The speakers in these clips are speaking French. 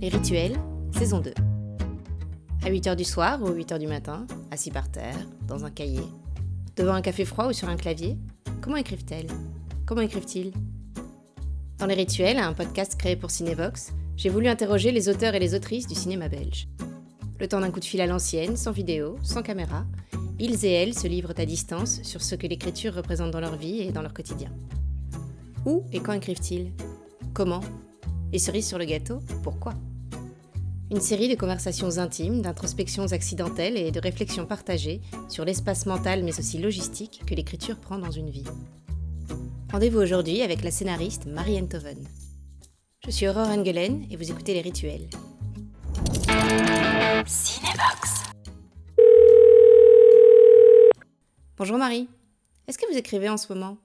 Les rituels, saison 2. À 8h du soir ou 8h du matin, assis par terre, dans un cahier, devant un café froid ou sur un clavier, comment écrivent-elles? Comment écrivent-ils? Dans Les Rituels, un podcast créé pour Cinevox, j'ai voulu interroger les auteurs et les autrices du cinéma belge. Le temps d'un coup de fil à l'ancienne, sans vidéo, sans caméra, ils et elles se livrent à distance sur ce que l'écriture représente dans leur vie et dans leur quotidien. Où et quand écrivent-ils? Comment? Et cerise sur le gâteau, pourquoi? Une série de conversations intimes, d'introspections accidentelles et de réflexions partagées sur l'espace mental mais aussi logistique que l'écriture prend dans une vie. Rendez-vous aujourd'hui avec la scénariste Marie Toven. Je suis Aurore Engelen et vous écoutez Les Rituels. Cinebox. Bonjour Marie. Est-ce que vous écrivez en ce moment?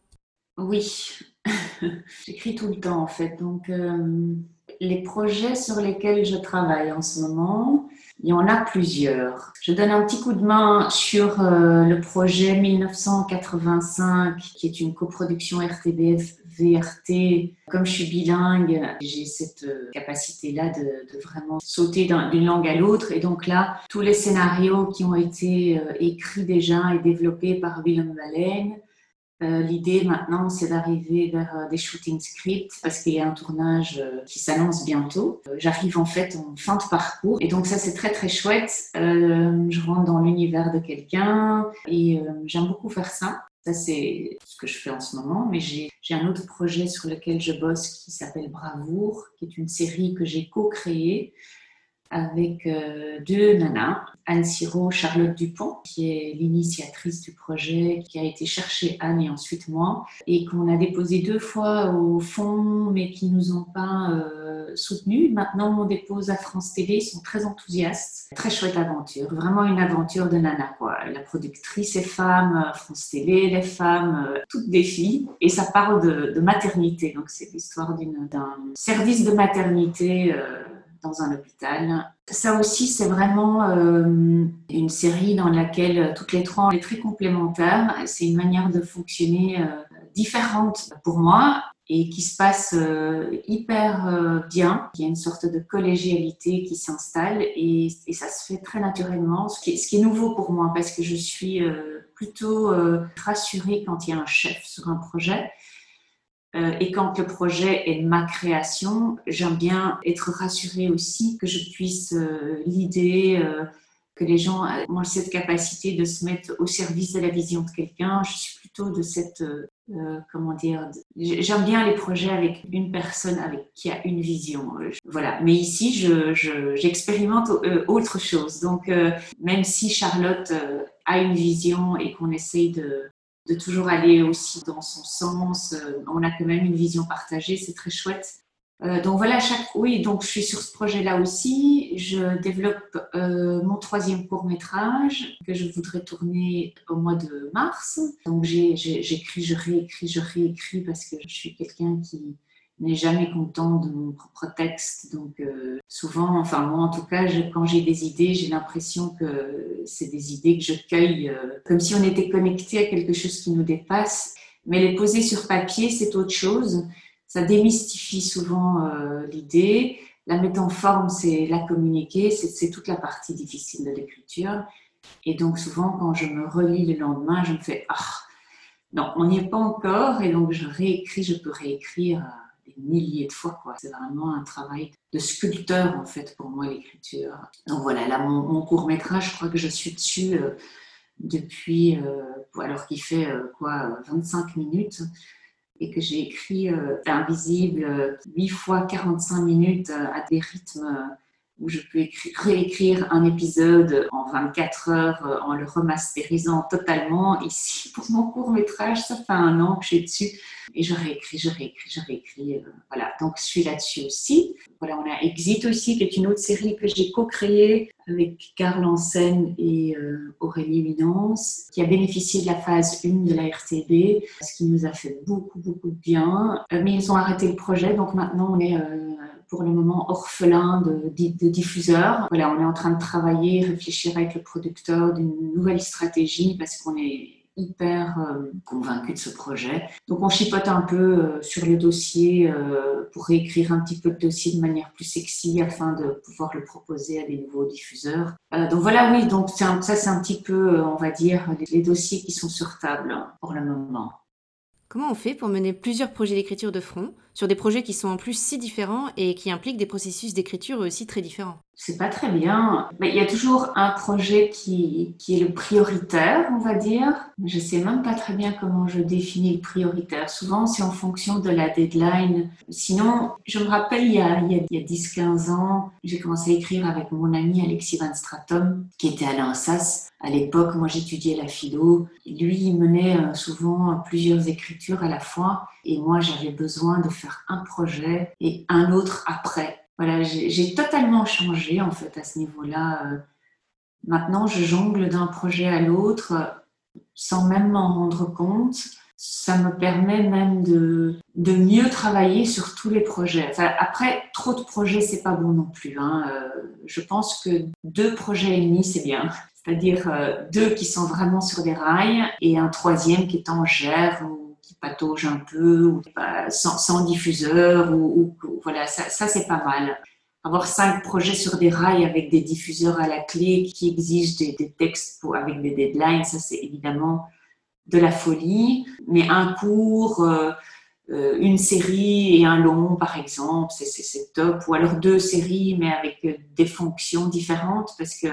Oui, j'écris tout le temps en fait. Donc, euh, les projets sur lesquels je travaille en ce moment, il y en a plusieurs. Je donne un petit coup de main sur euh, le projet 1985, qui est une coproduction RTBF VRT. Comme je suis bilingue, j'ai cette euh, capacité-là de, vraiment sauter d'une langue à l'autre. Et donc là, tous les scénarios qui ont été écrits déjà et développés par Willem Wallen, euh, l'idée maintenant, c'est d'arriver vers euh, des shooting scripts parce qu'il y a un tournage euh, qui s'annonce bientôt. J'arrive en fait en fin de parcours et donc ça c'est très très chouette. je rentre dans l'univers de quelqu'un et j'aime beaucoup faire ça. Ça, c'est ce que je fais en ce moment, mais j'ai un autre projet sur lequel je bosse qui s'appelle Bravoure, qui est une série que j'ai co-créée avec euh, deux nanas, Anne Siro, Charlotte Dupont, qui est l'initiatrice du projet, qui a été chercher Anne et ensuite moi, et qu'on a déposé deux fois au fond, mais qui nous ont pas euh, soutenus. Maintenant, on dépose à France Télé, ils sont très enthousiastes. Très chouette aventure, vraiment une aventure de nana, quoi. La productrice est femme, France Télé, les femmes, euh, toutes des filles, et ça parle de, de maternité. Donc, c'est l'histoire d'un service de maternité. Euh, dans un hôpital. Ça aussi, c'est vraiment euh, une série dans laquelle toutes les trois, on est très complémentaires. C'est une manière de fonctionner euh, différente pour moi et qui se passe euh, hyper bien. Il y a une sorte de collégialité qui s'installe et, ça se fait très naturellement, ce qui, ce qui est nouveau pour moi parce que je suis plutôt rassurée quand il y a un chef sur un projet. Euh, et quand le projet est ma création, j'aime bien être rassurée aussi que je puisse euh, l'idée, euh, que les gens ont cette capacité de se mettre au service de la vision de quelqu'un. Je suis plutôt de cette, comment dire, j'aime bien les projets avec une personne avec qui a une vision. Voilà. Mais ici, j'expérimente je, autre chose. Donc, même si Charlotte a une vision et qu'on essaye de, de toujours aller aussi dans son sens. Euh, on a quand même une vision partagée, c'est très chouette. Euh, donc voilà, chaque oui, donc je suis sur ce projet-là aussi. Je développe euh, mon troisième court métrage que je voudrais tourner au mois de mars. Donc j'écris, je réécris, je réécris parce que je suis quelqu'un qui n'est jamais content de mon propre texte. Donc euh, souvent, enfin moi en tout cas, quand j'ai des idées, j'ai l'impression que c'est des idées que je cueille euh, comme si on était connecté à quelque chose qui nous dépasse. Mais les poser sur papier, c'est autre chose. Ça démystifie souvent euh, l'idée. La mettre en forme, c'est la communiquer, c'est toute la partie difficile de l'écriture. Et donc souvent, quand je me relis le lendemain, je me fais ah non, on n'y est pas encore. Et donc je réécris, je peux réécrire des milliers de fois. C'est vraiment un travail de sculpteur, en fait, pour moi, l'écriture. Donc voilà, là, mon, court-métrage, je crois que je suis dessus euh, depuis, euh, alors qu'il fait euh, quoi, 25 minutes et que j'ai écrit Invisible 8 fois 45 minutes à des rythmes où je peux écrire, réécrire un épisode en 24 heures en le remasterisant totalement. Ici, pour mon court métrage, ça fait un an que suis dessus et je réécris, je réécris, je réécris. Euh, voilà, donc je suis là-dessus aussi. Voilà, on a Exit aussi, qui est une autre série que j'ai co-créée avec Karl Hansen et euh, Aurélie Minence, qui a bénéficié de la phase 1 de la RTB, ce qui nous a fait beaucoup, beaucoup de bien. Euh, mais ils ont arrêté le projet, donc maintenant on est pour le moment orphelin de, diffuseurs. Voilà, on est en train de travailler, réfléchir avec le producteur d'une nouvelle stratégie parce qu'on est hyper euh, convaincue de ce projet. Donc on chipote un peu euh, sur le dossier euh, pour réécrire un petit peu le dossier de manière plus sexy afin de pouvoir le proposer à des nouveaux diffuseurs. donc voilà, oui, donc ça c'est un petit peu, on va dire, les dossiers qui sont sur table pour le moment. Comment on fait pour mener plusieurs projets d'écriture de front sur des projets qui sont en plus si différents et qui impliquent des processus d'écriture aussi très différents? C'est pas très bien. Mais il y a toujours un projet qui, qui est le prioritaire, on va dire. Je sais même pas très bien comment je définis le prioritaire. Souvent, c'est en fonction de la deadline. Sinon, je me rappelle, il y a, il y a, 10-15 ans, j'ai commencé à écrire avec mon ami Alexis Van Stratum, qui était à l'ANSAS. À l'époque, moi, j'étudiais la philo. Lui, il menait euh, souvent plusieurs écritures à la fois. Et moi, j'avais besoin de faire un projet et un autre après. Voilà, j'ai totalement changé en fait à ce niveau-là. Euh. Maintenant, je jongle d'un projet à l'autre sans même m'en rendre compte. Ça me permet même de, mieux travailler sur tous les projets. après, trop de projets, c'est pas bon non plus. Hein. Euh. Je pense que deux projets et demi, c'est bien c'est-à-dire euh, deux qui sont vraiment sur des rails et un troisième qui est en gère patauge un peu, ou sans, diffuseur, ou, voilà, ça, c'est pas mal. Avoir cinq projets sur des rails avec des diffuseurs à la clé qui exigent des, textes pour, avec des deadlines, ça c'est évidemment de la folie. Mais un cours, euh, euh, une série et un long par exemple, c'est top. Ou alors deux séries mais avec des fonctions différentes parce que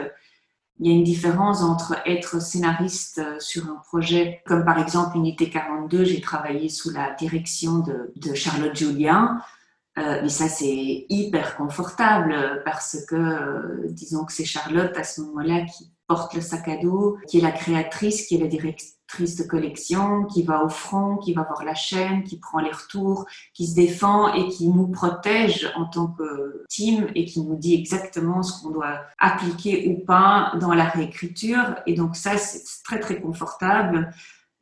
il y a une différence entre être scénariste euh, sur un projet, comme par exemple Unité 42, j'ai travaillé sous la direction de, Charlotte Julien. Euh, mais ça, c'est hyper confortable parce que, euh, disons que c'est Charlotte à ce moment-là qui porte le sac à dos, qui est la créatrice, qui est la directrice de collection, qui va au front, qui va voir la chaîne, qui prend les retours, qui se défend et qui nous protège en tant que team et qui nous dit exactement ce qu'on doit appliquer ou pas dans la réécriture. Et donc ça, c'est très très confortable.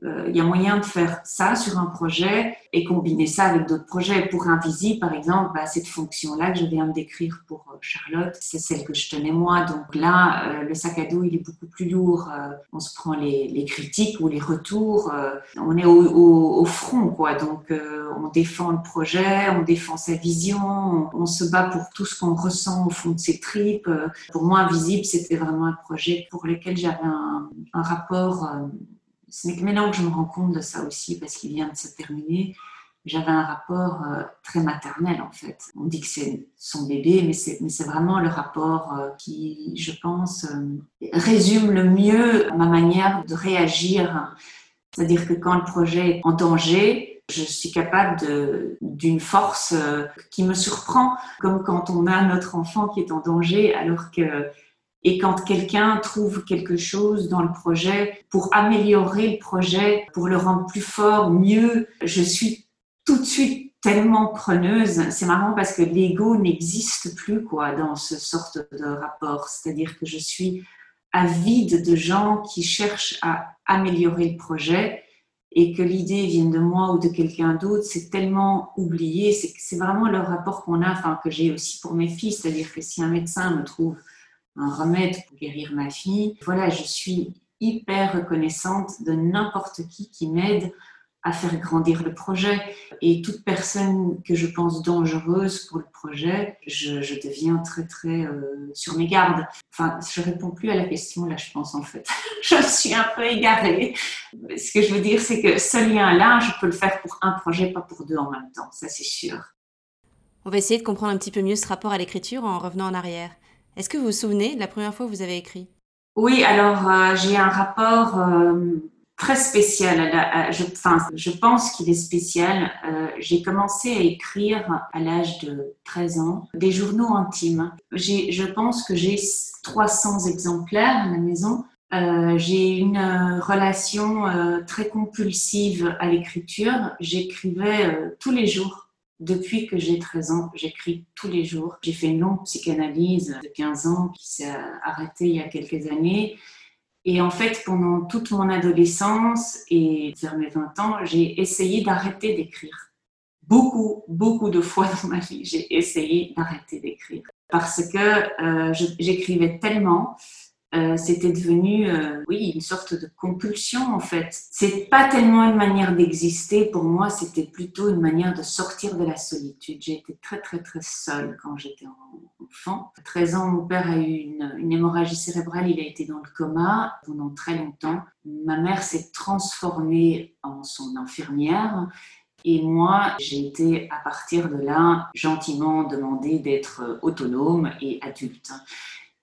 Euh, il y a moyen de faire ça sur un projet et combiner ça avec d'autres projets. Pour Invisible, par exemple, bah, cette fonction-là que je viens de décrire pour euh, Charlotte, c'est celle que je tenais moi. Donc là, euh, le sac à dos, il est beaucoup plus lourd. on se prend les, les, critiques ou les retours. on est au, au, au, front, quoi. Donc on défend le projet, on défend sa vision, on, se bat pour tout ce qu'on ressent au fond de ses tripes. Pour moi, Invisible, c'était vraiment un projet pour lequel j'avais un, un rapport ce n'est que maintenant que je me rends compte de ça aussi, parce qu'il vient de se terminer. J'avais un rapport euh, très maternel en fait. On dit que c'est son bébé, mais c'est vraiment le rapport euh, qui, je pense, euh, résume le mieux ma manière de réagir. C'est-à-dire que quand le projet est en danger, je suis capable d'une force qui me surprend, comme quand on a notre enfant qui est en danger alors que et quand quelqu'un trouve quelque chose dans le projet pour améliorer le projet, pour le rendre plus fort, mieux, je suis tout de suite tellement preneuse. C'est marrant parce que l'ego n'existe plus quoi dans ce sorte de rapport. C'est-à-dire que je suis avide de gens qui cherchent à améliorer le projet et que l'idée vienne de moi ou de quelqu'un d'autre, c'est tellement oublié. C'est vraiment le rapport qu'on a, enfin que j'ai aussi pour mes filles. C'est-à-dire que si un médecin me trouve un remède pour guérir ma fille. Voilà, je suis hyper reconnaissante de n'importe qui qui m'aide à faire grandir le projet. Et toute personne que je pense dangereuse pour le projet, je, deviens très, très euh, sur mes gardes. Enfin, je réponds plus à la question là, je pense en fait. je suis un peu égarée. Ce que je veux dire, c'est que ce lien-là, je peux le faire pour un projet, pas pour deux en même temps. Ça, c'est sûr. On va essayer de comprendre un petit peu mieux ce rapport à l'écriture en revenant en arrière. Est-ce que vous vous souvenez de la première fois que vous avez écrit? Oui, alors euh, j'ai un rapport euh, très spécial. je, pense qu'il est spécial. Euh, j'ai commencé à écrire à l'âge de 13 ans des journaux intimes. Je pense que j'ai 300 exemplaires à la maison. j'ai une relation très compulsive à l'écriture. J'écrivais tous les jours depuis que j'ai 13 ans, j'écris tous les jours. J'ai fait une longue psychanalyse de 15 ans qui s'est arrêtée il y a quelques années. Et en fait, pendant toute mon adolescence et vers mes 20 ans, j'ai essayé d'arrêter d'écrire. Beaucoup, beaucoup de fois dans ma vie, j'ai essayé d'arrêter d'écrire. Parce que euh, j'écrivais tellement euh, c'était devenu, euh, oui, une sorte de compulsion en fait. C'est pas tellement une manière d'exister pour moi, c'était plutôt une manière de sortir de la solitude. J'ai été très très très seule quand j'étais enfant. À 13 ans, mon père a eu une, une, hémorragie cérébrale, il a été dans le coma pendant très longtemps. Ma mère s'est transformée en son infirmière. Et moi, j'ai été à partir de là gentiment demandée d'être autonome et adulte.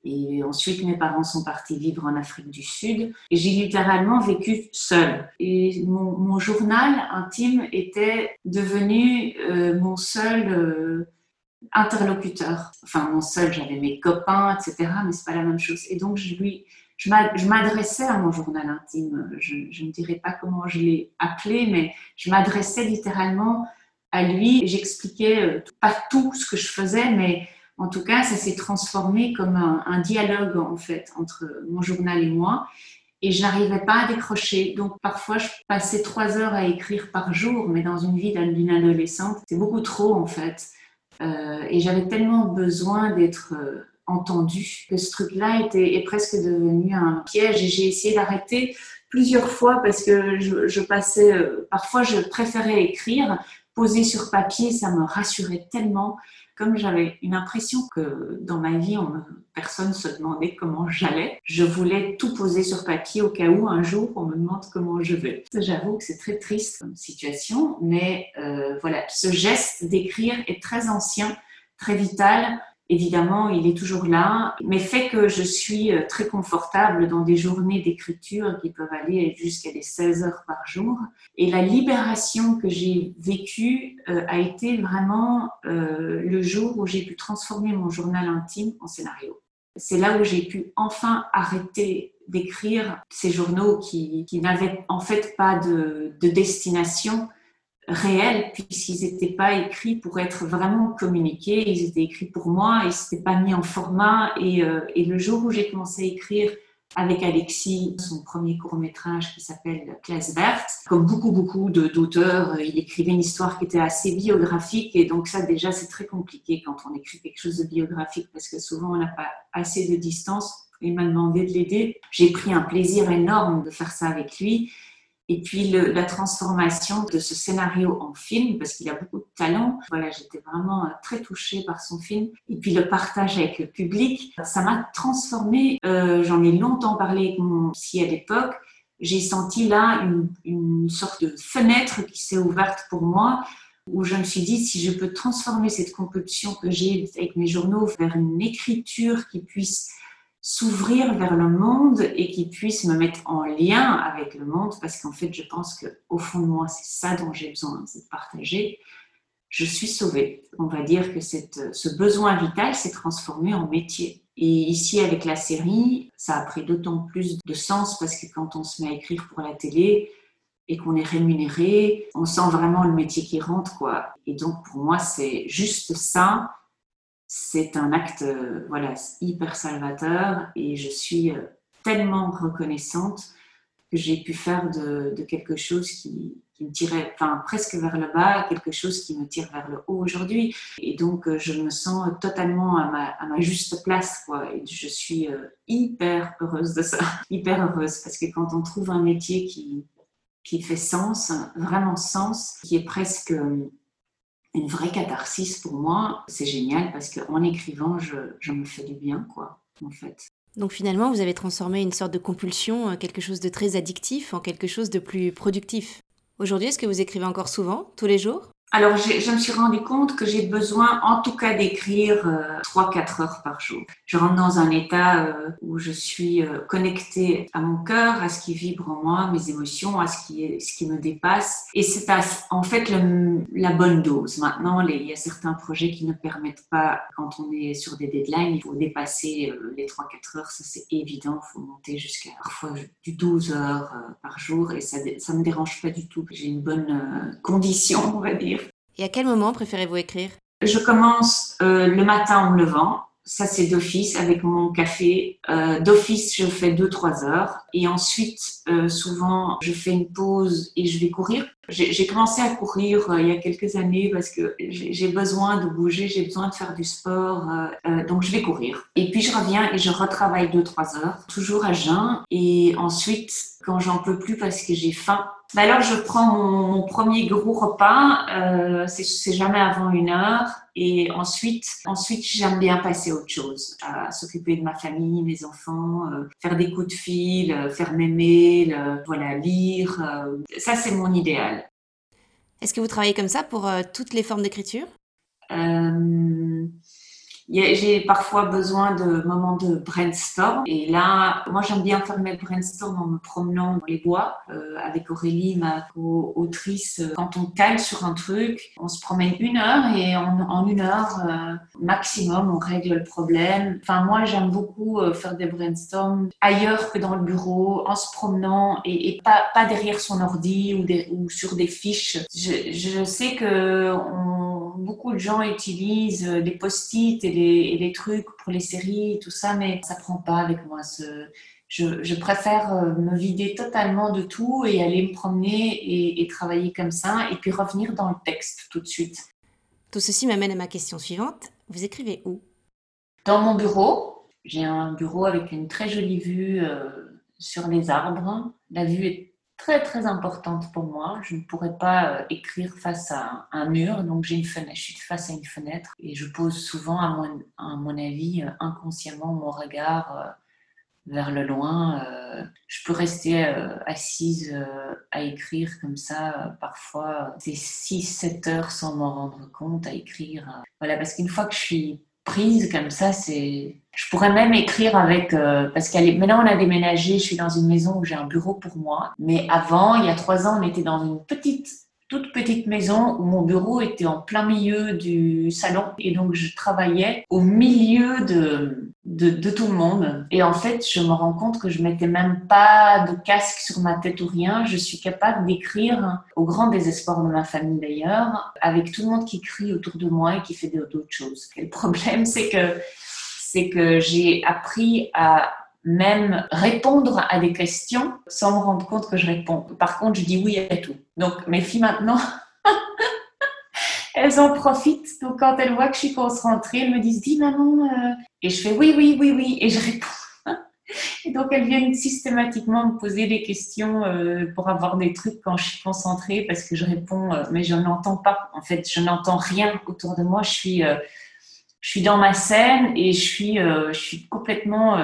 Et ensuite, mes parents sont partis vivre en Afrique du Sud. Et j'ai littéralement vécu seule. Et mon, journal intime était devenu euh, mon seul euh, interlocuteur. Enfin, mon seul, j'avais mes copains, etc. Mais c'est pas la même chose. Et donc, je lui, je m'adressais à mon journal intime. Je, ne dirais pas comment je l'ai appelé, mais je m'adressais littéralement à lui. J'expliquais euh, pas tout ce que je faisais, mais en tout cas, ça s'est transformé comme un, dialogue en fait entre mon journal et moi. Et je n'arrivais pas à décrocher. Donc parfois, je passais trois heures à écrire par jour, mais dans une vie d'une adolescente, c'est beaucoup trop en fait. Euh, et j'avais tellement besoin d'être euh, entendue que ce truc-là était est presque devenu un piège. Et j'ai essayé d'arrêter plusieurs fois parce que je, je passais. Euh, parfois, je préférais écrire, poser sur papier, ça me rassurait tellement comme j'avais une impression que dans ma vie, on, personne se demandait comment j'allais, je voulais tout poser sur papier au cas où un jour on me demande comment je vais. J'avoue que c'est très triste comme situation, mais euh, voilà, ce geste d'écrire est très ancien, très vital évidemment, il est toujours là, mais fait que je suis euh, très confortable dans des journées d'écriture qui peuvent aller jusqu'à des 16 heures par jour. Et la libération que j'ai vécue euh, a été vraiment euh, le jour où j'ai pu transformer mon journal intime en scénario. C'est là où j'ai pu enfin arrêter d'écrire ces journaux qui, n'avaient en fait pas de destination, réels puisqu'ils n'étaient pas écrits pour être vraiment communiqués, ils étaient écrits pour moi, ils s'étaient pas mis en format. Et, euh, et le jour où j'ai commencé à écrire avec Alexis son premier court métrage qui s'appelle Classe verte, comme beaucoup beaucoup d'auteurs, il écrivait une histoire qui était assez biographique et donc ça déjà c'est très compliqué quand on écrit quelque chose de biographique parce que souvent on n'a pas assez de distance. Il m'a demandé de l'aider. J'ai pris un plaisir énorme de faire ça avec lui et puis la transformation de ce scénario en film, parce qu'il a beaucoup de talent. Voilà, j'étais vraiment euh, très touchée par son film. Et puis le partage avec le public, ça m'a transformée. Euh, J'en ai longtemps parlé avec mon psy à l'époque. J'ai senti là une sorte de fenêtre qui s'est ouverte pour moi où je me suis dit si je peux transformer cette compulsion que j'ai avec mes journaux vers une écriture qui puisse s'ouvrir vers le monde et qui puisse me mettre en lien avec le monde, parce qu'en fait, je pense que au fond de moi, c'est ça dont j'ai besoin, c'est de partager. Je suis sauvée. On va dire que cette, ce besoin vital s'est transformé en métier. Et ici, avec la série, ça a pris d'autant plus de sens parce que quand on se met à écrire pour la télé et qu'on est rémunéré, on sent vraiment le métier qui rentre, quoi. Et donc, pour moi, c'est juste ça c'est un acte euh, voilà, hyper salvateur et je suis euh, tellement reconnaissante que j'ai pu faire de, quelque chose qui, me tirait enfin, presque vers le bas, quelque chose qui me tire vers le haut aujourd'hui. Et donc, euh, je me sens totalement à ma, juste place. Quoi. Et je suis hyper heureuse de ça, hyper heureuse, parce que quand on trouve un métier qui, qui fait sens, vraiment sens, qui est presque une vraie catharsis pour moi. C'est génial parce qu'en écrivant, je, je, me fais du bien, quoi, en fait. Donc finalement, vous avez transformé une sorte de compulsion, quelque chose de très addictif, en quelque chose de plus productif. Aujourd'hui, est-ce que vous écrivez encore souvent, tous les jours? Alors, je me suis rendu compte que j'ai besoin, en tout cas, d'écrire 3-4 euh, heures par jour. Je rentre dans un état euh, où je suis euh, connectée à mon cœur, à ce qui vibre en moi, mes émotions, à ce qui, ce qui me dépasse. Et c'est en fait la bonne dose. Maintenant, il y a certains projets qui ne permettent pas, quand on est sur des deadlines, il faut dépasser les 3-4 heures, ça c'est évident. Il faut monter jusqu'à parfois du 12 heures par jour et ça ne me dérange pas du tout. J'ai une bonne condition, on va dire. Et à quel moment préférez-vous écrire? Je commence euh, le matin en me levant. ça c'est d'office avec mon café. Euh, d'office, je fais 2-3 heures. Et ensuite, euh, souvent, je fais une pause et je vais courir. J'ai commencé à courir euh, il y a quelques années parce que j'ai besoin de bouger, j'ai besoin de faire du sport. donc je vais courir. Et puis je reviens et je retravaille 2-3 heures, toujours à jeun. Et ensuite, quand j'en peux plus parce que j'ai faim, bah alors je prends mon, premier gros repas, euh, c'est jamais avant une heure, et ensuite, ensuite j'aime bien passer à autre chose, à s'occuper de ma famille, mes enfants, euh, faire des coups de fil, euh, faire mes mails, voilà, lire. ça c'est mon idéal. Est-ce que vous travaillez comme ça pour toutes les formes d'écriture? J'ai parfois besoin de moments de brainstorm. Et là, moi, j'aime bien faire mes brainstorm en me promenant dans les bois euh, avec Aurélie, ma co-autrice. Quand on cale sur un truc, on se promène une heure et en, une heure euh, maximum, on règle le problème. Enfin, moi, j'aime beaucoup euh, faire des brainstorms ailleurs que dans le bureau, en se promenant et, pas, derrière son ordi ou, ou sur des fiches. Je, je sais que on, beaucoup de gens utilisent des post-it et et les trucs pour les séries, tout ça, mais ça prend pas avec moi. Ce, je, préfère euh, me vider totalement de tout et aller me promener et, travailler comme ça, et puis revenir dans le texte tout de suite. Tout ceci m'amène à ma question suivante. Vous écrivez où? Dans mon bureau. J'ai un bureau avec une très jolie vue euh, sur les arbres. La vue est très très importante pour moi. Je ne pourrais pas euh, écrire face à un mur, donc j'ai une fenêtre, je suis face à une fenêtre et je pose souvent, à mon, à mon avis, euh, inconsciemment mon regard euh, vers le loin. Je peux rester assise à écrire comme ça, parfois c'est 6-7 heures sans m'en rendre compte à écrire. Voilà, parce qu'une fois que je suis comme ça, c'est. Je pourrais même écrire avec euh, parce qu'elle maintenant on a déménagé. Je suis dans une maison où j'ai un bureau pour moi. Mais avant, il y a trois ans, on était dans une petite toute petite maison où mon bureau était en plein milieu du salon et donc je travaillais au milieu de, de, tout le monde. Et en fait, je me rends compte que je mettais même pas de casque sur ma tête ou rien. Je suis capable d'écrire, au grand désespoir de ma famille d'ailleurs, avec tout le monde qui crie autour de moi et qui fait d'autres choses. Et le problème, c'est que c'est que j'ai appris à même répondre à des questions sans me rendre compte que je réponds. Par contre, je dis oui à tout. Donc, mes filles maintenant, elles en profitent. Donc, quand elles voient que je suis concentrée, elles me disent Dis maman. Euh. Et je fais oui, oui, oui, oui. Et je réponds. Et donc, elles viennent systématiquement me poser des questions euh, pour avoir des trucs quand je suis concentrée parce que je réponds, euh, mais je n'entends pas. En fait, je n'entends rien autour de moi. Je suis, je suis dans ma scène et je suis, je suis complètement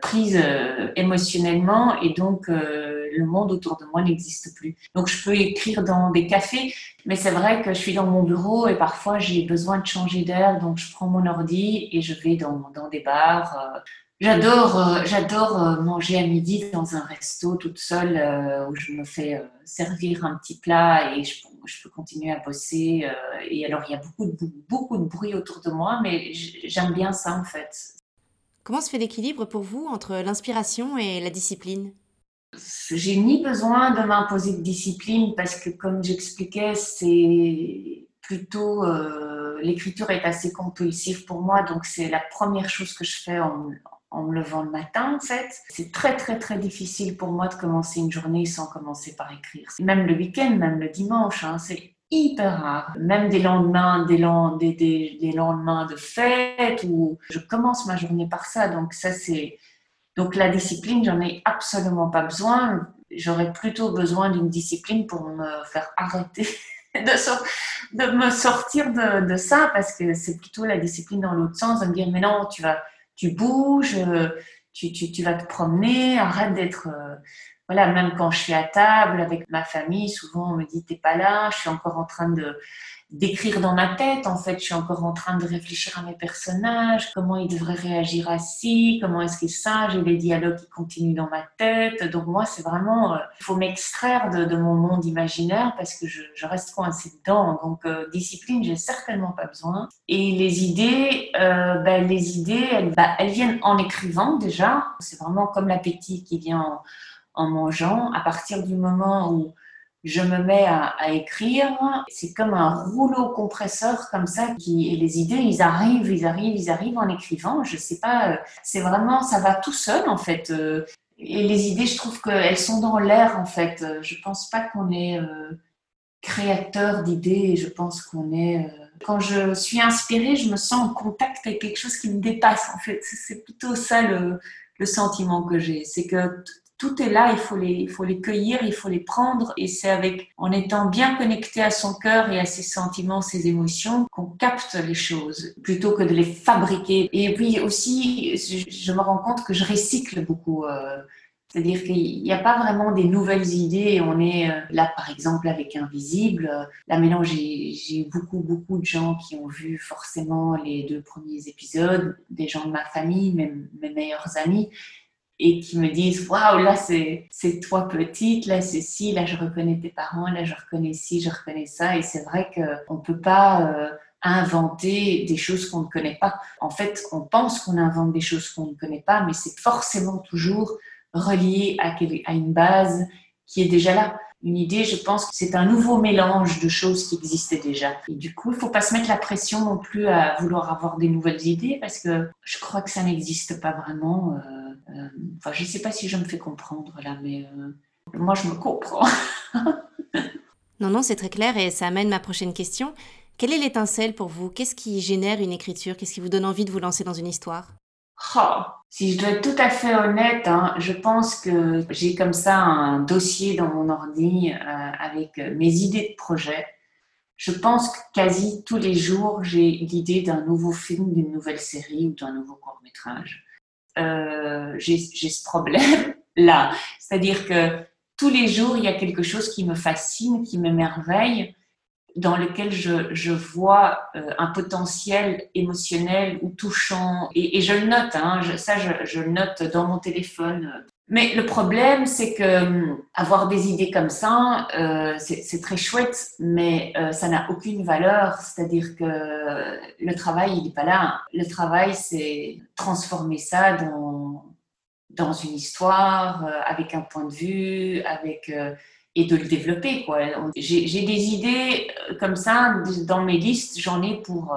prise euh, émotionnellement et donc euh, le monde autour de moi n'existe plus. Donc je peux écrire dans des cafés, mais c'est vrai que je suis dans mon bureau et parfois j'ai besoin de changer d'air, donc je prends mon ordi et je vais dans, dans des bars. J'adore, j'adore manger à midi dans un resto toute seule où je me fais servir un petit plat et je, je peux continuer à bosser. et alors il y a beaucoup de, beaucoup de bruit autour de moi, mais j'aime bien ça en fait. Comment se fait l'équilibre pour vous entre l'inspiration et la discipline? J'ai ni besoin de m'imposer de discipline parce que, comme j'expliquais, c'est plutôt euh, l'écriture est assez compulsive pour moi, donc c'est la première chose que je fais en, me levant le matin, en fait. C'est très, très, très difficile pour moi de commencer une journée sans commencer par écrire. Même le week-end, même le dimanche, hein, c'est hyper rare. Même des lendemains, des, des, des, lendemains de fête où je commence ma journée par ça. Donc ça, c'est... Donc la discipline, j'en ai absolument pas besoin. J'aurais plutôt besoin d'une discipline pour me faire arrêter de, de me sortir de, de ça parce que c'est plutôt la discipline dans l'autre sens, de me dire mais non, tu vas, tu bouges, tu, tu, tu vas te promener, arrête d'être euh, voilà, même quand je suis à table avec ma famille, souvent on me dit t'es pas là, je suis encore en train de d'écrire dans ma tête. En fait, je suis encore en train de réfléchir à mes personnages, comment ils devraient réagir assis, comment est-ce que ça, j'ai des dialogues qui continuent dans ma tête. Donc moi, c'est vraiment, euh, il faut m'extraire de, mon monde imaginaire parce que je, reste coincée dedans. Donc euh, discipline, j'ai certainement pas besoin. Et les idées, ben, les idées, elles, ben, elles viennent en écrivant déjà. C'est vraiment comme l'appétit qui vient en en mangeant, à partir du moment où, je me mets à, écrire. C'est comme un rouleau compresseur comme ça qui et les idées, ils arrivent, ils arrivent, ils arrivent en écrivant. Je sais pas, c'est vraiment, ça va tout seul en fait. Et les idées, je trouve qu'elles sont dans l'air en fait. Je pense pas qu'on est euh, créateur d'idées. Je pense qu'on est. Euh, quand je suis inspirée, je me sens en contact avec quelque chose qui me dépasse en fait. C'est plutôt ça le, le sentiment que j'ai. C'est que tout est là, il faut, les, il faut les cueillir, il faut les prendre. Et c'est avec, en étant bien connecté à son cœur et à ses sentiments, ses émotions, qu'on capte les choses, plutôt que de les fabriquer. Et puis aussi, je me rends compte que je recycle beaucoup. Euh, c'est-à-dire qu'il n'y a pas vraiment des nouvelles idées. On est euh, là, par exemple, avec Invisible. Là, maintenant, j'ai beaucoup, beaucoup de gens qui ont vu forcément les deux premiers épisodes, des gens de ma famille, mes, mes meilleurs amis, et qui me disent waouh là c'est c'est toi petite là c'est ci là je reconnais tes parents là je reconnais ci je reconnais ça et c'est vrai que on peut pas euh, inventer des choses qu'on ne connaît pas en fait on pense qu'on invente des choses qu'on ne connaît pas mais c'est forcément toujours relié à, une base qui est déjà là une idée, je pense que c'est un nouveau mélange de choses qui existaient déjà. Et du coup, il ne faut pas se mettre la pression non plus à vouloir avoir des nouvelles idées parce que je crois que ça n'existe pas vraiment. Euh, enfin, je ne sais pas si je me fais comprendre là, mais euh, moi, je me comprends. non, non, c'est très clair et ça amène ma prochaine question. Quelle est l'étincelle pour vous? Qu'est-ce qui génère une écriture? Qu'est-ce qui vous donne envie de vous lancer dans une histoire? Oh, si je dois être tout à fait honnête, hein, je pense que j'ai comme ça un dossier dans mon ordi euh, avec euh, mes idées de projet. Je pense que quasi tous les jours, j'ai l'idée d'un nouveau film, d'une nouvelle série ou d'un nouveau court métrage. Euh, j'ai ce problème-là. C'est-à-dire que tous les jours, il y a quelque chose qui me fascine, qui m'émerveille dans lequel je, vois euh, un potentiel émotionnel ou touchant. Et, je le note, hein, ça je, le note dans mon téléphone. Mais le problème, c'est que euh, avoir des idées comme ça, euh, c'est très chouette, mais euh, ça n'a aucune valeur. C'est-à-dire que le travail, il n'est pas là. Le travail, c'est transformer ça dans, dans une histoire, avec un point de vue, avec et de le développer. J'ai, des idées comme ça dans mes listes, j'en ai pour,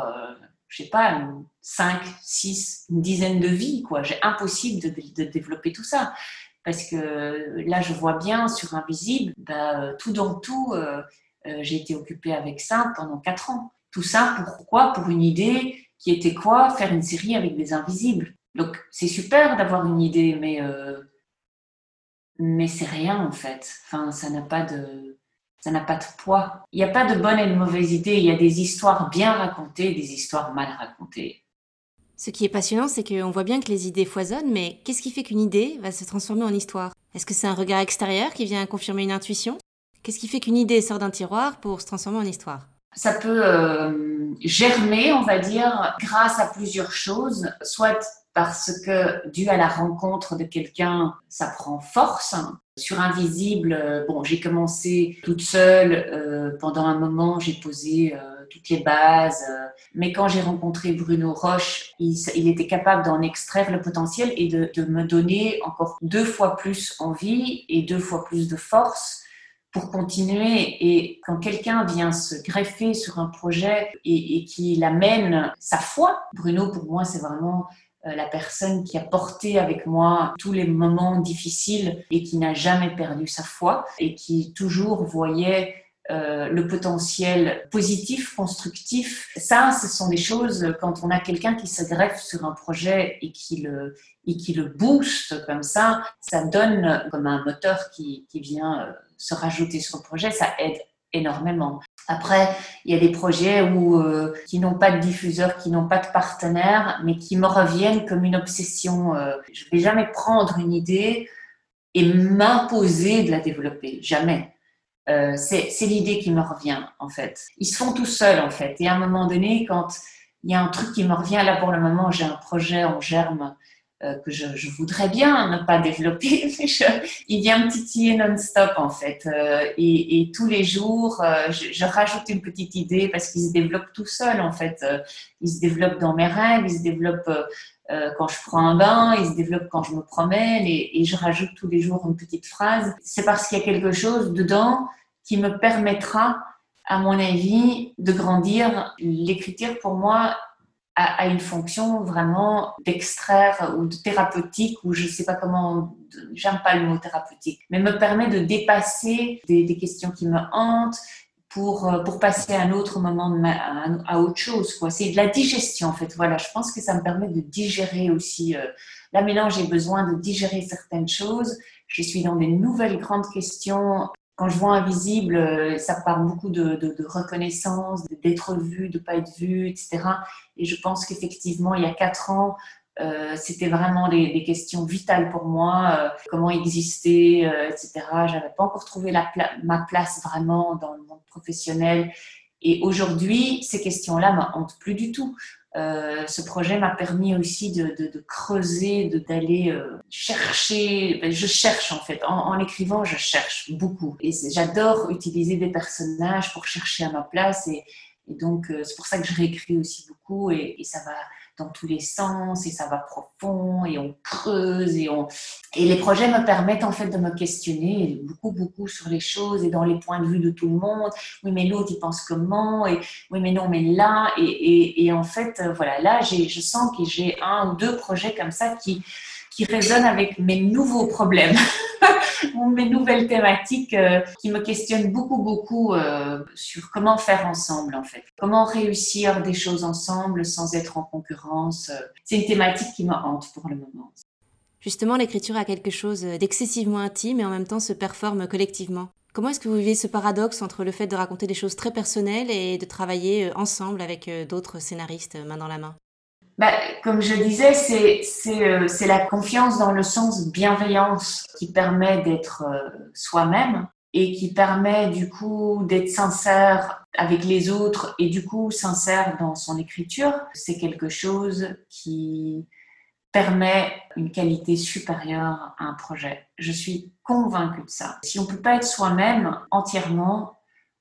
je sais pas, 5, 6, une dizaine de vies. J'ai impossible de, développer tout ça. Parce que là, je vois bien sur Invisible, bah, euh, tout dans tout, j'ai été occupée avec ça pendant 4 ans. Tout ça, pourquoi? Pour une idée qui était quoi? Faire une série avec des invisibles. Donc, c'est super d'avoir une idée, mais mais c'est rien en fait. Enfin, ça n'a pas de ça n'a pas de poids. Il n'y a pas de bonne et de mauvaise idée. Il y a des histoires bien racontées, des histoires mal racontées. Ce qui est passionnant, c'est qu'on voit bien que les idées foisonnent, mais qu'est-ce qui fait qu'une idée va se transformer en histoire? Est-ce que c'est un regard extérieur qui vient confirmer une intuition? Qu'est-ce qui fait qu'une idée sort d'un tiroir pour se transformer en histoire? Ça peut euh, germer, on va dire, grâce à plusieurs choses, soit parce que dû à la rencontre de quelqu'un, ça prend force. Sur Invisible, bon, j'ai commencé toute seule. Euh, pendant un moment, j'ai posé euh, toutes les bases. Euh, mais quand j'ai rencontré Bruno Roche, il, était capable d'en extraire le potentiel et de, me donner encore deux fois plus envie et deux fois plus de force pour continuer. Et quand quelqu'un vient se greffer sur un projet et, et qui amène sa foi, Bruno, pour moi, c'est vraiment euh, la personne qui a porté avec moi tous les moments difficiles et qui n'a jamais perdu sa foi et qui toujours voyait euh, le potentiel positif, constructif. Ça, ce sont des choses, quand on a quelqu'un qui se greffe sur un projet et qui le, et qui le booste comme ça, ça donne comme un moteur qui, qui vient euh, se rajouter sur le projet, ça aide énormément. Après, il y a des projets où, euh, qui n'ont pas de diffuseur, qui n'ont pas de partenaire, mais qui me reviennent comme une obsession. Je ne vais jamais prendre une idée et m'imposer de la développer. Jamais. Euh, c'est l'idée qui me revient, en fait. Ils se font tout seuls, en fait. Et à un moment donné, quand il y a un truc qui me revient, là pour le moment, j'ai un projet en germe euh, que je, voudrais bien ne pas développer, mais il vient me titiller non-stop en fait. Euh, et, tous les jours, euh, je, rajoute une petite idée parce qu'il se développe tout seul en fait. il se développe dans mes rêves, il se développe quand je prends un bain, il se développe quand je me promène et je rajoute tous les jours une petite phrase. C'est parce qu'il y a quelque chose dedans qui me permettra, à mon avis, de grandir. L'écriture, pour moi, a, une fonction vraiment d'extraire ou de thérapeutique, ou je ne sais pas comment, j'aime pas le mot thérapeutique, mais me permet de dépasser des, questions qui me hantent, pour, euh, pour passer à un autre moment, à, autre chose. C'est de la digestion, en fait. Voilà, je pense que ça me permet de digérer aussi. Euh, là, maintenant, j'ai besoin de digérer certaines choses. Je suis dans des nouvelles grandes questions quand je vois invisible, euh, ça parle beaucoup de, de, reconnaissance, d'être vu, de pas être vu, etc. Et je pense qu'effectivement, il y a quatre ans, euh, c'était vraiment des, questions vitales pour moi, euh, comment exister, euh, etc. J'avais pas encore trouvé la ma place vraiment dans le monde professionnel. Et aujourd'hui, ces questions-là me hantent plus du tout. Euh, ce projet m'a permis aussi de, de, de creuser, d'aller euh, chercher. Ben, je cherche en fait. En, en écrivant, je cherche beaucoup. Et j'adore utiliser des personnages pour chercher à ma place. Et, et donc, c'est pour ça que je réécris aussi beaucoup. Et, et ça va dans tous les sens et ça va profond et on creuse et on et les projets me permettent en fait de me questionner beaucoup beaucoup sur les choses et dans les points de vue de tout le monde. Oui mais l'autre il pense comment et oui mais non mais là et, et, en fait voilà là je sens que j'ai un ou deux projets comme ça qui qui résonnent avec mes nouveaux problèmes ou mes nouvelles thématiques euh, qui me questionnent beaucoup, beaucoup euh, sur comment faire ensemble, en fait. Comment réussir des choses ensemble sans être en concurrence. C'est une thématique qui me hante pour le moment. Justement, l'écriture a quelque chose d'excessivement intime et en même temps se performe collectivement. Comment est-ce que vous vivez ce paradoxe entre le fait de raconter des choses très personnelles et de travailler euh, ensemble avec d'autres scénaristes main dans la main? Bah, comme je disais, euh, c'est la confiance dans le sens bienveillance qui permet d'être euh, soi-même et qui permet du coup d'être sincère avec les autres et du coup sincère dans son écriture. C'est quelque chose qui permet une qualité supérieure à un projet. Je suis convaincue de ça. Si on peut pas être soi-même entièrement,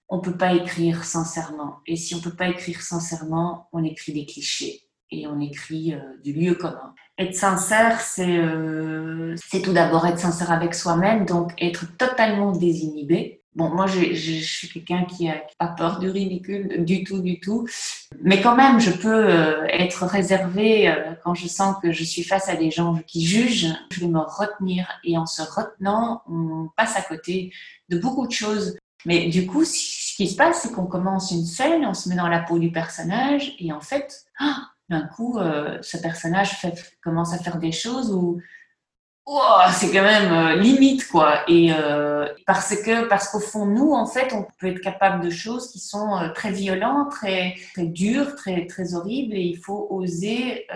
on peut pas écrire sincèrement. Et si on peut pas écrire sincèrement, on écrit des clichés et on écrit euh, du lieu commun. Être sincère, euh, c'est tout d'abord être sincère avec soi-même, donc être totalement désinhibé. Bon, moi, je, suis quelqu'un qui a pas peur du ridicule, du tout, du tout. Mais quand même, je peux euh, être réservée quand je sens que je suis face à des gens qui jugent. Je vais me retenir et en se retenant, on passe à côté de beaucoup de choses. Mais du coup, ce qui se passe, c'est qu'on commence une scène, on se met dans la peau du personnage et en fait, ah, d'un coup, euh, ce personnage commence à faire des choses où c'est quand même euh, limite quoi. Et euh, parce que parce qu'au fond nous en fait on peut être capable de choses qui sont très violentes, très très dures, très très horribles et il faut oser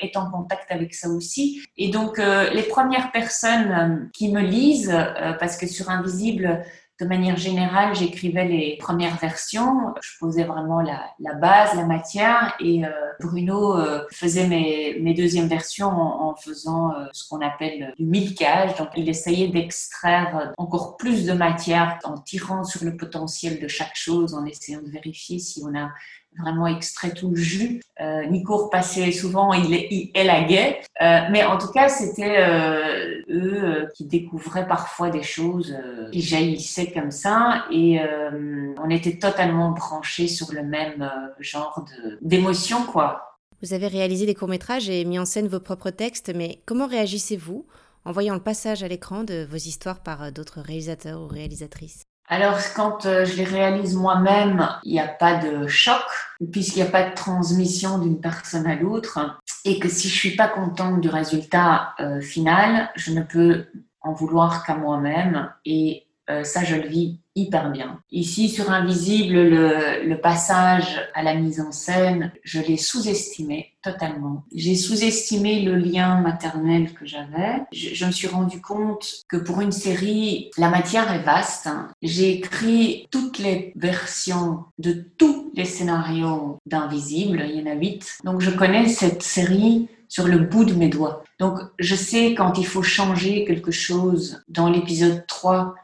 être en contact avec ça aussi. Et donc les premières personnes qui me lisent parce que sur Invisible de manière générale, j'écrivais les premières versions. Je posais vraiment la, base, la matière, et euh, Bruno euh, faisait mes, mes, deuxièmes versions en, faisant euh, ce qu'on appelle du milkage. Donc, il essayait d'extraire encore plus de matière en tirant sur le potentiel de chaque chose, en essayant de vérifier si on a vraiment extrait tout le jus. Euh, Nico repassait souvent, il, il, elle aguait. Euh, mais en tout cas, c'était euh, eux euh, qui découvraient parfois des choses euh, qui jaillissaient comme ça. Et on était totalement branchés sur le même genre d'émotion, quoi. Vous avez réalisé des courts-métrages et mis en scène vos propres textes, mais comment réagissez-vous en voyant le passage à l'écran de vos histoires par d'autres réalisateurs ou réalisatrices? Alors, quand euh, je les réalise moi-même, il n'y a pas de choc, puisqu'il n'y a pas de transmission d'une personne à l'autre, et que si je suis pas contente du résultat euh, final, je ne peux en vouloir qu'à moi-même, et euh, ça, je le vis hyper bien. Ici, sur Invisible, le, le passage à la mise en scène, je l'ai sous-estimé totalement. J'ai sous-estimé le lien maternel que j'avais. Je, je, me suis rendu compte que pour une série, la matière est vaste. J'ai écrit toutes les versions de tous les scénarios d'Invisible, il y en a huit. Donc je connais cette série sur le bout de mes doigts. Donc je sais quand il faut changer quelque chose dans l'épisode 3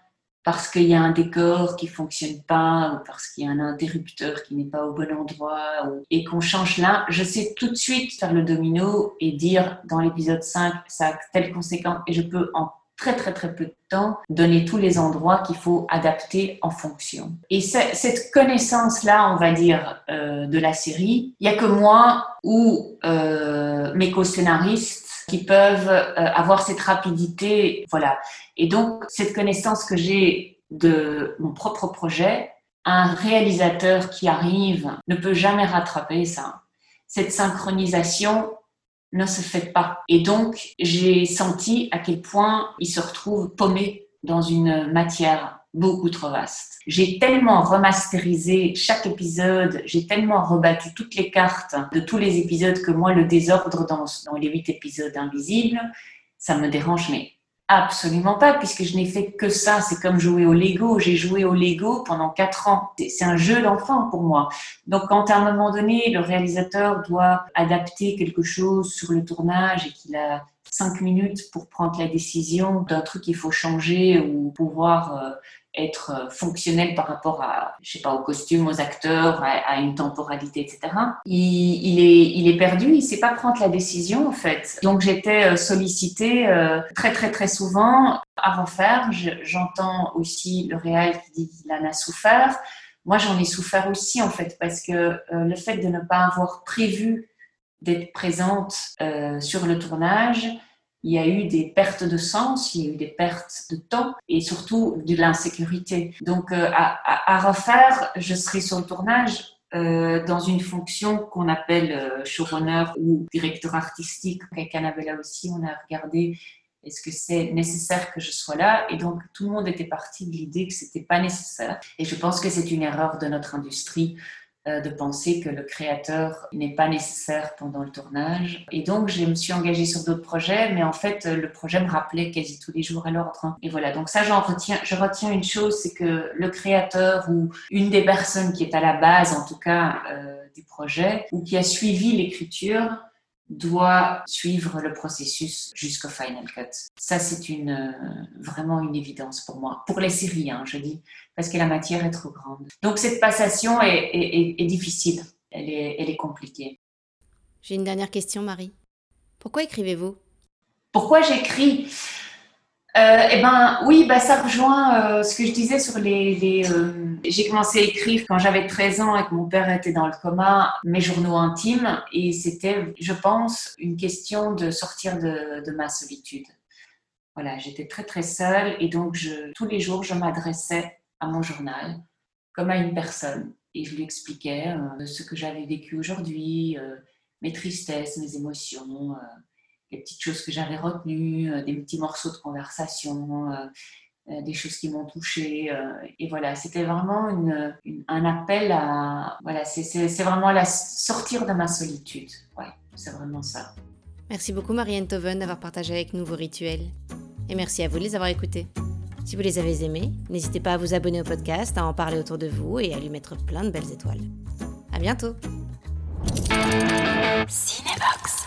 parce qu'il y a un décor qui fonctionne pas ou parce qu'il y a un interrupteur qui n'est pas au bon endroit ou, et qu'on change là, je sais tout de suite faire le domino et dire dans l'épisode 5 ça a telle conséquence et je peux en très très très peu de temps, donner tous les endroits qu'il faut adapter en fonction. Et cette connaissance-là, on va dire, euh, de la série, il n'y a que moi ou euh, mes co-scénaristes qui peuvent euh, avoir cette rapidité, voilà. Et donc, cette connaissance que j'ai de mon propre projet, un réalisateur qui arrive ne peut jamais rattraper ça. Cette synchronisation ne se fait pas. Et donc, j'ai senti à quel point il se retrouve paumé dans une matière beaucoup trop vaste. J'ai tellement remasterisé chaque épisode, j'ai tellement rebattu toutes les cartes de tous les épisodes que moi, le désordre dans, dans les huit épisodes invisibles, ça me dérange, mais Absolument pas, puisque je n'ai fait que ça. C'est comme jouer au Lego. J'ai joué au Lego pendant quatre ans. C'est un jeu d'enfant pour moi. Donc, quand à un moment donné, le réalisateur doit adapter quelque chose sur le tournage et qu'il a cinq minutes pour prendre la décision d'un truc qu'il faut changer ou pouvoir euh, être euh, fonctionnel par rapport à, je sais pas, aux costumes, aux acteurs, à, une temporalité, etc. Il, est, il est perdu, il sait pas prendre la décision en fait. Donc j'étais euh, sollicitée euh, très très très souvent à refaire. J'entends aussi le réel qui dit qu'il en a souffert. Moi j'en ai souffert aussi en fait parce que le fait de ne pas avoir prévu d'être présente sur le tournage, il y a eu des pertes de sens, il y a eu des pertes de temps et surtout de l'insécurité. Donc euh, à, refaire, je serai sur le tournage euh, dans une fonction qu'on appelle euh, showrunner ou directeur artistique. Avec Canabella aussi, on a regardé est-ce que c'est nécessaire que je sois là? Et donc tout le monde était parti de l'idée que c'était pas nécessaire. Et je pense que c'est une erreur de notre industrie de penser que le créateur n'est pas nécessaire pendant le tournage. Et donc, je me suis engagée sur d'autres projets, mais en fait, le projet me rappelait quasi tous les jours à l'ordre. Et voilà, donc ça, j'en retiens, je retiens une chose, c'est que le créateur ou une des personnes qui est à la base, en tout cas, euh, du projet, ou qui a suivi l'écriture, doit suivre le processus jusqu'au final cut. Ça, c'est une, euh, vraiment une évidence pour moi. Pour les séries, hein, je dis, parce que la matière est trop grande. Donc, cette passation est, difficile, elle est, elle est compliquée. J'ai une dernière question, Marie. Pourquoi écrivez-vous? Pourquoi j'écris? Euh, eh ben oui, bah, ça rejoint euh, ce que je disais sur les. euh, j'ai commencé à écrire quand j'avais 13 ans et que mon père était dans le coma, mes journaux intimes, et c'était, je pense, une question de sortir de, ma solitude. Voilà, j'étais très très seule et donc tous les jours je m'adressais à mon journal comme à une personne et je lui expliquais ce que j'avais vécu aujourd'hui, mes tristesses, mes émotions des petites choses que j'avais retenues, euh, des petits morceaux de conversation, euh, euh, des choses qui m'ont touchée. et voilà, c'était vraiment une, un appel à. Voilà, c'est vraiment à la sortir de ma solitude. Ouais, c'est vraiment ça. Merci beaucoup, Marianne Toven, d'avoir partagé avec nous vos rituels. Et merci à vous de les avoir écoutés. Si vous les avez aimés, n'hésitez pas à vous abonner au podcast, à en parler autour de vous et à lui mettre plein de belles étoiles. À bientôt. Cinebox.